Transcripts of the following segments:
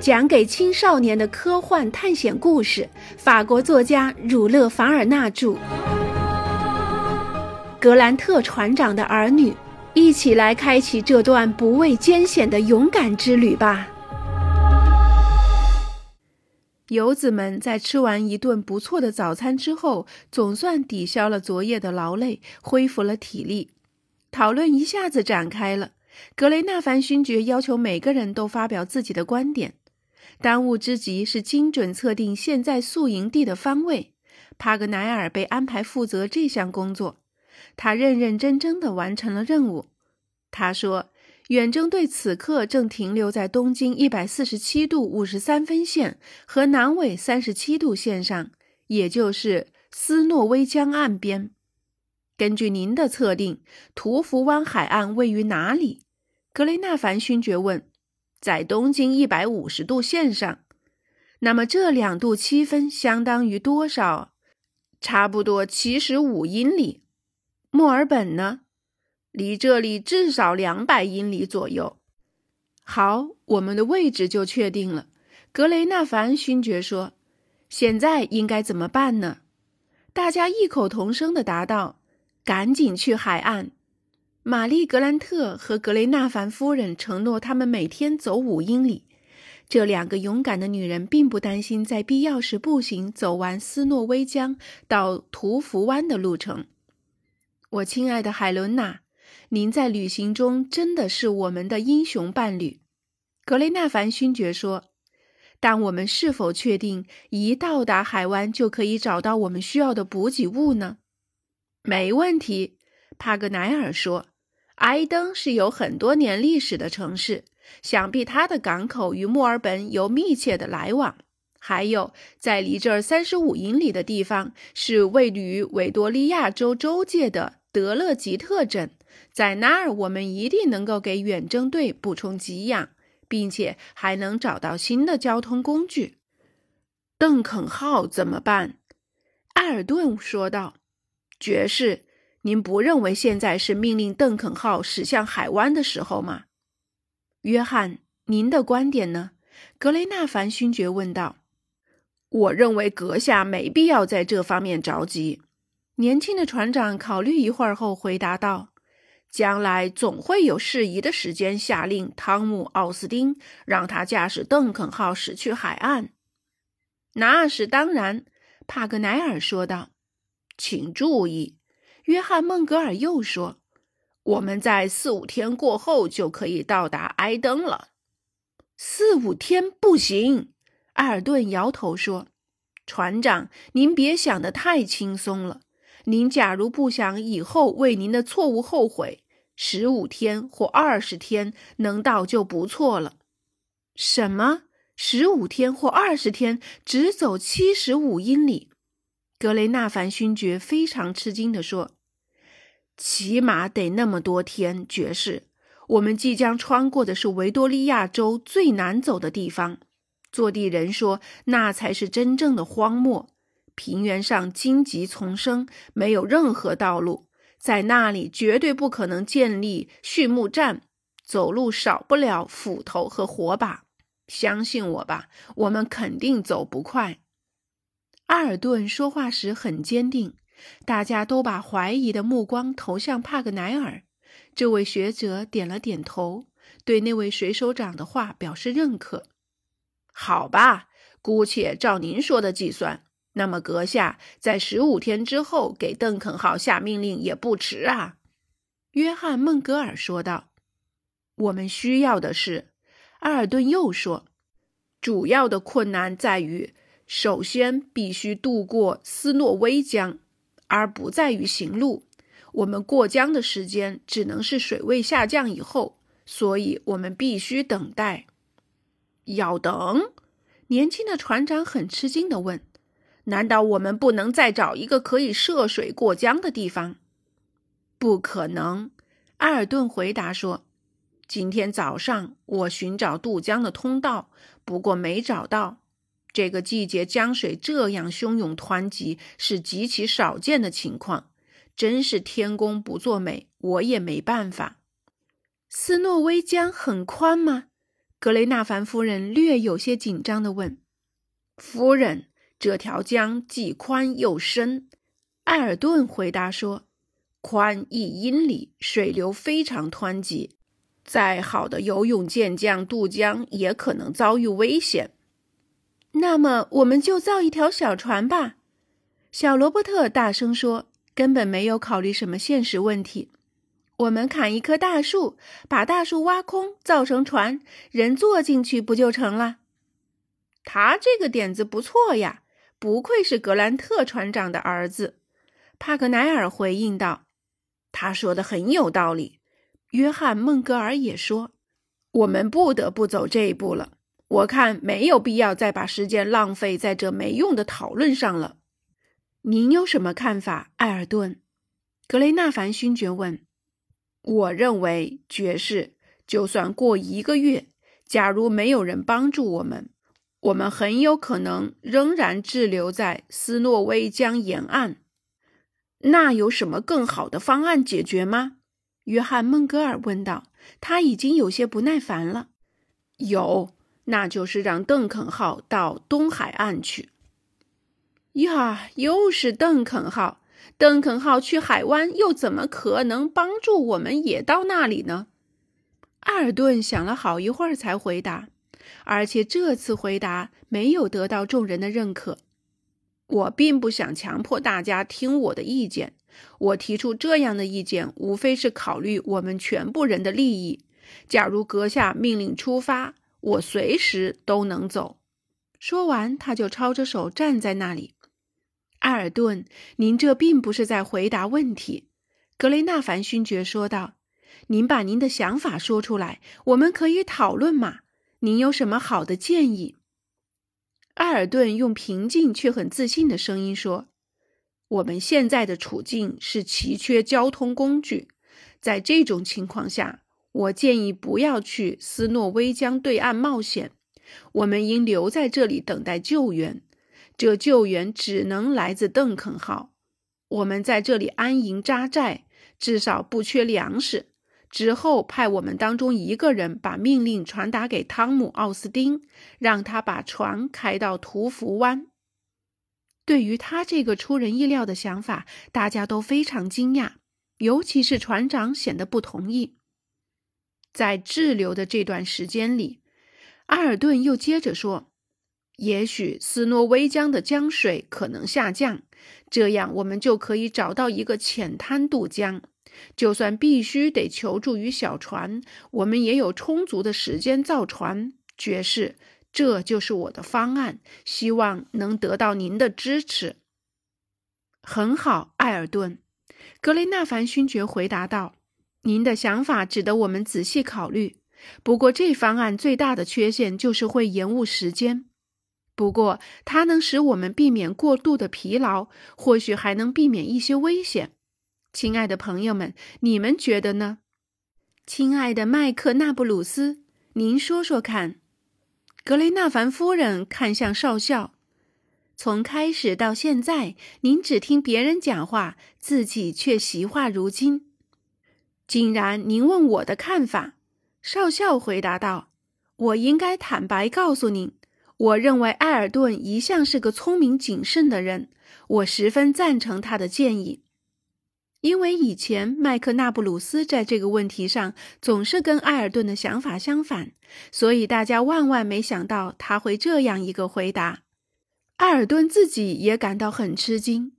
讲给青少年的科幻探险故事，法国作家儒勒·凡尔纳著。格兰特船长的儿女，一起来开启这段不畏艰险的勇敢之旅吧！游子们在吃完一顿不错的早餐之后，总算抵消了昨夜的劳累，恢复了体力。讨论一下子展开了。格雷纳凡勋爵要求每个人都发表自己的观点。当务之急是精准测定现在宿营地的方位。帕格奈尔被安排负责这项工作，他认认真真地完成了任务。他说：“远征队此刻正停留在东经一百四十七度五十三分线和南纬三十七度线上，也就是斯诺威江岸边。根据您的测定，图福湾海岸位于哪里？”格雷纳凡勋爵问。在东经一百五十度线上，那么这两度七分相当于多少？差不多七十五英里。墨尔本呢？离这里至少两百英里左右。好，我们的位置就确定了。格雷纳凡勋爵说：“现在应该怎么办呢？”大家异口同声地答道：“赶紧去海岸。”玛丽·格兰特和格雷纳凡夫人承诺，他们每天走五英里。这两个勇敢的女人并不担心在必要时步行走完斯诺威江到图福湾的路程。我亲爱的海伦娜，您在旅行中真的是我们的英雄伴侣。”格雷纳凡勋爵说。“但我们是否确定一到达海湾就可以找到我们需要的补给物呢？”“没问题。”帕格奈尔说。埃登是有很多年历史的城市，想必它的港口与墨尔本有密切的来往。还有，在离这儿三十五英里的地方，是位于维多利亚州州界的德勒吉特镇，在那儿我们一定能够给远征队补充给养，并且还能找到新的交通工具。邓肯号怎么办？埃尔顿说道：“爵士。”您不认为现在是命令邓肯号驶向海湾的时候吗，约翰？您的观点呢？格雷纳凡勋爵问道。我认为阁下没必要在这方面着急。年轻的船长考虑一会儿后回答道：“将来总会有适宜的时间下令汤姆·奥斯丁让他驾驶邓肯号驶去海岸。”那是当然，帕格奈尔说道。请注意。约翰·孟格尔又说：“我们在四五天过后就可以到达埃登了。”四五天不行，埃尔顿摇头说：“船长，您别想得太轻松了。您假如不想以后为您的错误后悔，十五天或二十天能到就不错了。”什么？十五天或二十天只走七十五英里？格雷纳凡勋爵非常吃惊地说。起码得那么多天，爵士。我们即将穿过的是维多利亚州最难走的地方，坐地人说那才是真正的荒漠。平原上荆棘丛生，没有任何道路，在那里绝对不可能建立畜牧站。走路少不了斧头和火把。相信我吧，我们肯定走不快。阿尔顿说话时很坚定。大家都把怀疑的目光投向帕格奈尔。这位学者点了点头，对那位水手长的话表示认可。好吧，姑且照您说的计算。那么，阁下在十五天之后给邓肯号下命令也不迟啊。”约翰·孟格尔说道。“我们需要的是，阿尔顿又说，主要的困难在于，首先必须渡过斯诺威江。”而不在于行路，我们过江的时间只能是水位下降以后，所以我们必须等待。要等？年轻的船长很吃惊地问：“难道我们不能再找一个可以涉水过江的地方？”“不可能。”埃尔顿回答说。“今天早上我寻找渡江的通道，不过没找到。”这个季节江水这样汹涌湍急是极其少见的情况，真是天公不作美，我也没办法。斯诺威江很宽吗？格雷纳凡夫人略有些紧张地问：“夫人，这条江既宽又深。”艾尔顿回答说：“宽一英里，水流非常湍急，再好的游泳健将渡江也可能遭遇危险。”那么，我们就造一条小船吧。”小罗伯特大声说，根本没有考虑什么现实问题。我们砍一棵大树，把大树挖空，造成船，人坐进去不就成了？他这个点子不错呀，不愧是格兰特船长的儿子。帕格奈尔回应道：“他说的很有道理。”约翰·孟格尔也说：“我们不得不走这一步了。我看没有必要再把时间浪费在这没用的讨论上了。”您有什么看法，艾尔顿？格雷纳凡勋爵问。我认为，爵士，就算过一个月，假如没有人帮助我们，我们很有可能仍然滞留在斯诺威江沿岸。那有什么更好的方案解决吗？约翰·孟格尔问道。他已经有些不耐烦了。有，那就是让邓肯号到东海岸去。呀，又是邓肯号。邓肯号去海湾，又怎么可能帮助我们也到那里呢？阿尔顿想了好一会儿才回答，而且这次回答没有得到众人的认可。我并不想强迫大家听我的意见。我提出这样的意见，无非是考虑我们全部人的利益。假如阁下命令出发，我随时都能走。说完，他就抄着手站在那里。艾尔顿，您这并不是在回答问题。”格雷纳凡勋爵说道，“您把您的想法说出来，我们可以讨论嘛。您有什么好的建议？”艾尔顿用平静却很自信的声音说：“我们现在的处境是奇缺交通工具，在这种情况下，我建议不要去斯诺威江对岸冒险，我们应留在这里等待救援。”这救援只能来自邓肯号。我们在这里安营扎寨，至少不缺粮食。之后派我们当中一个人把命令传达给汤姆·奥斯丁，让他把船开到图福湾。对于他这个出人意料的想法，大家都非常惊讶，尤其是船长显得不同意。在滞留的这段时间里，阿尔顿又接着说。也许斯诺威江的江水可能下降，这样我们就可以找到一个浅滩渡江。就算必须得求助于小船，我们也有充足的时间造船。爵士，这就是我的方案，希望能得到您的支持。很好，艾尔顿，格雷纳凡勋爵回答道：“您的想法值得我们仔细考虑。不过，这方案最大的缺陷就是会延误时间。”不过，它能使我们避免过度的疲劳，或许还能避免一些危险。亲爱的朋友们，你们觉得呢？亲爱的麦克纳布鲁斯，您说说看。格雷纳凡夫人看向少校。从开始到现在，您只听别人讲话，自己却习话如金。竟然您问我的看法？少校回答道：“我应该坦白告诉您。”我认为艾尔顿一向是个聪明谨慎的人，我十分赞成他的建议。因为以前麦克纳布鲁斯在这个问题上总是跟艾尔顿的想法相反，所以大家万万没想到他会这样一个回答。艾尔顿自己也感到很吃惊，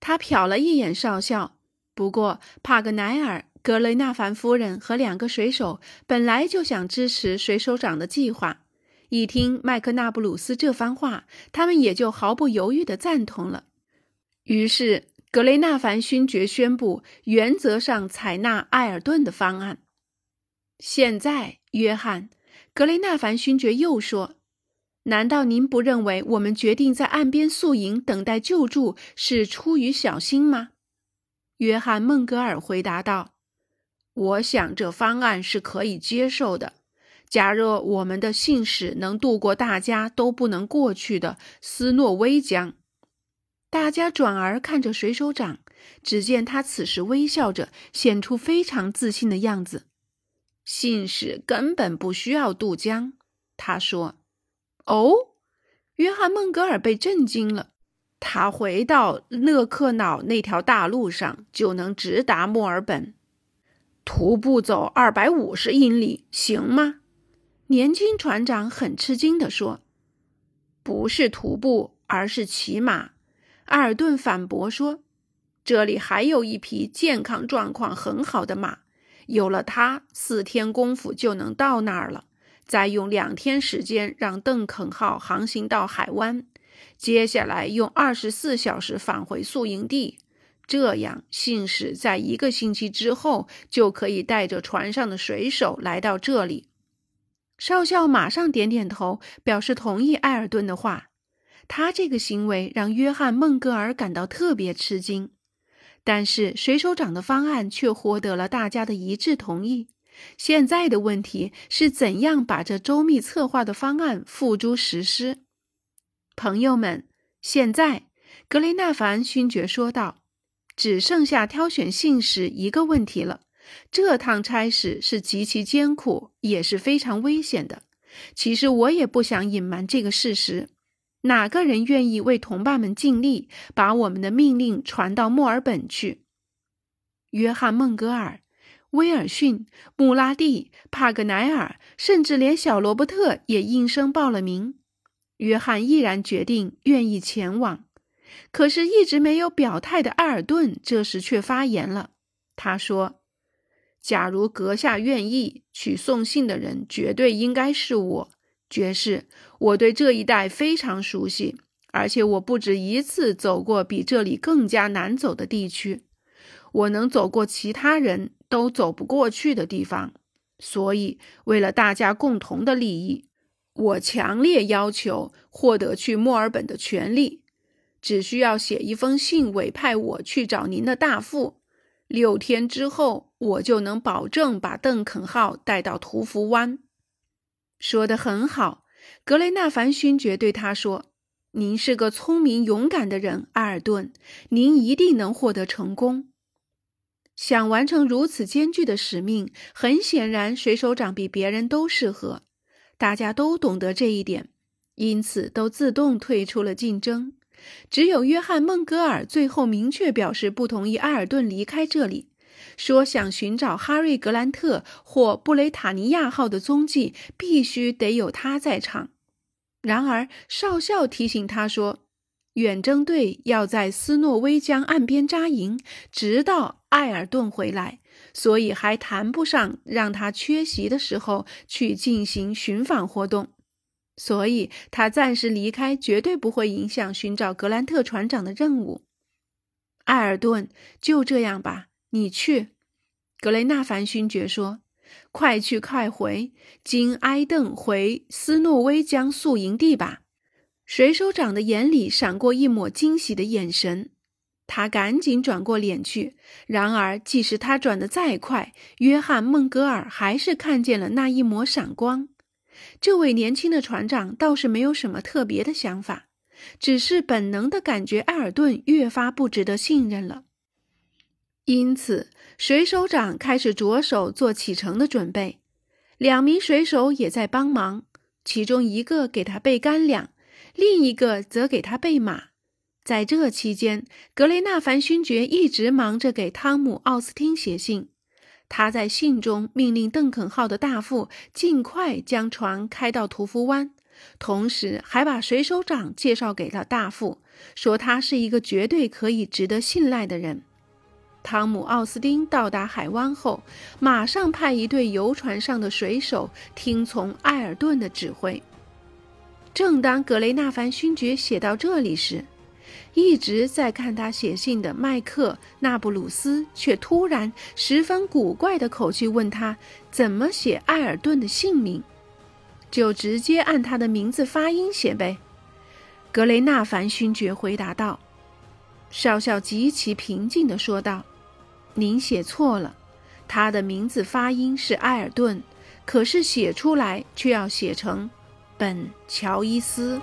他瞟了一眼少校。不过帕格奈尔、格雷纳凡夫人和两个水手本来就想支持水手长的计划。一听麦克纳布鲁斯这番话，他们也就毫不犹豫地赞同了。于是，格雷纳凡勋爵宣布，原则上采纳艾尔顿的方案。现在，约翰·格雷纳凡勋爵又说：“难道您不认为我们决定在岸边宿营等待救助是出于小心吗？”约翰·孟格尔回答道：“我想这方案是可以接受的。”假若我们的信使能渡过大家都不能过去的斯诺威江，大家转而看着水手长，只见他此时微笑着，显出非常自信的样子。信使根本不需要渡江，他说：“哦。”约翰·孟格尔被震惊了。他回到勒克瑙那条大路上，就能直达墨尔本。徒步走二百五十英里，行吗？年轻船长很吃惊地说：“不是徒步，而是骑马。”埃尔顿反驳说：“这里还有一匹健康状况很好的马，有了它，四天功夫就能到那儿了。再用两天时间让邓肯号航行到海湾，接下来用二十四小时返回宿营地。这样，信使在一个星期之后就可以带着船上的水手来到这里。”少校马上点点头，表示同意埃尔顿的话。他这个行为让约翰·孟格尔感到特别吃惊，但是水手长的方案却获得了大家的一致同意。现在的问题是怎样把这周密策划的方案付诸实施。朋友们，现在格雷纳凡勋爵说道：“只剩下挑选信使一个问题了。这趟差事是极其艰苦，也是非常危险的。其实我也不想隐瞒这个事实。”哪个人愿意为同伴们尽力，把我们的命令传到墨尔本去？约翰·孟格尔、威尔逊、穆拉蒂、帕格奈尔，甚至连小罗伯特也应声报了名。约翰毅然决定愿意前往，可是一直没有表态的埃尔顿这时却发言了。他说：“假如阁下愿意，去送信的人绝对应该是我。”爵士，我对这一带非常熟悉，而且我不止一次走过比这里更加难走的地区。我能走过其他人都走不过去的地方，所以为了大家共同的利益，我强烈要求获得去墨尔本的权利。只需要写一封信委派我去找您的大副，六天之后我就能保证把邓肯号带到图福湾。说的很好，格雷纳凡勋爵对他说：“您是个聪明勇敢的人，阿尔顿，您一定能获得成功。想完成如此艰巨的使命，很显然，水手长比别人都适合。大家都懂得这一点，因此都自动退出了竞争。只有约翰·孟格尔最后明确表示不同意艾尔顿离开这里。”说想寻找哈瑞·格兰特或布雷塔尼亚号的踪迹，必须得有他在场。然而，少校提醒他说，远征队要在斯诺威江岸边扎营，直到艾尔顿回来，所以还谈不上让他缺席的时候去进行寻访活动。所以，他暂时离开绝对不会影响寻找格兰特船长的任务。艾尔顿，就这样吧。你去，格雷纳凡勋爵说：“快去快回，经埃邓回斯诺威江宿营地吧。”水手长的眼里闪过一抹惊喜的眼神，他赶紧转过脸去。然而，即使他转得再快，约翰·孟格尔还是看见了那一抹闪光。这位年轻的船长倒是没有什么特别的想法，只是本能的感觉埃尔顿越发不值得信任了。因此，水手长开始着手做启程的准备。两名水手也在帮忙，其中一个给他备干粮，另一个则给他备马。在这期间，格雷纳凡勋爵一直忙着给汤姆·奥斯汀写信。他在信中命令邓肯号的大副尽快将船开到屠夫湾，同时还把水手长介绍给了大副，说他是一个绝对可以值得信赖的人。汤姆·奥斯汀到达海湾后，马上派一队游船上的水手听从埃尔顿的指挥。正当格雷纳凡勋爵写到这里时，一直在看他写信的麦克·纳布鲁斯却突然十分古怪的口气问他怎么写艾尔顿的姓名，就直接按他的名字发音写呗。格雷纳凡勋爵回答道。少校极其平静地说道。您写错了，他的名字发音是艾尔顿，可是写出来却要写成本乔伊斯。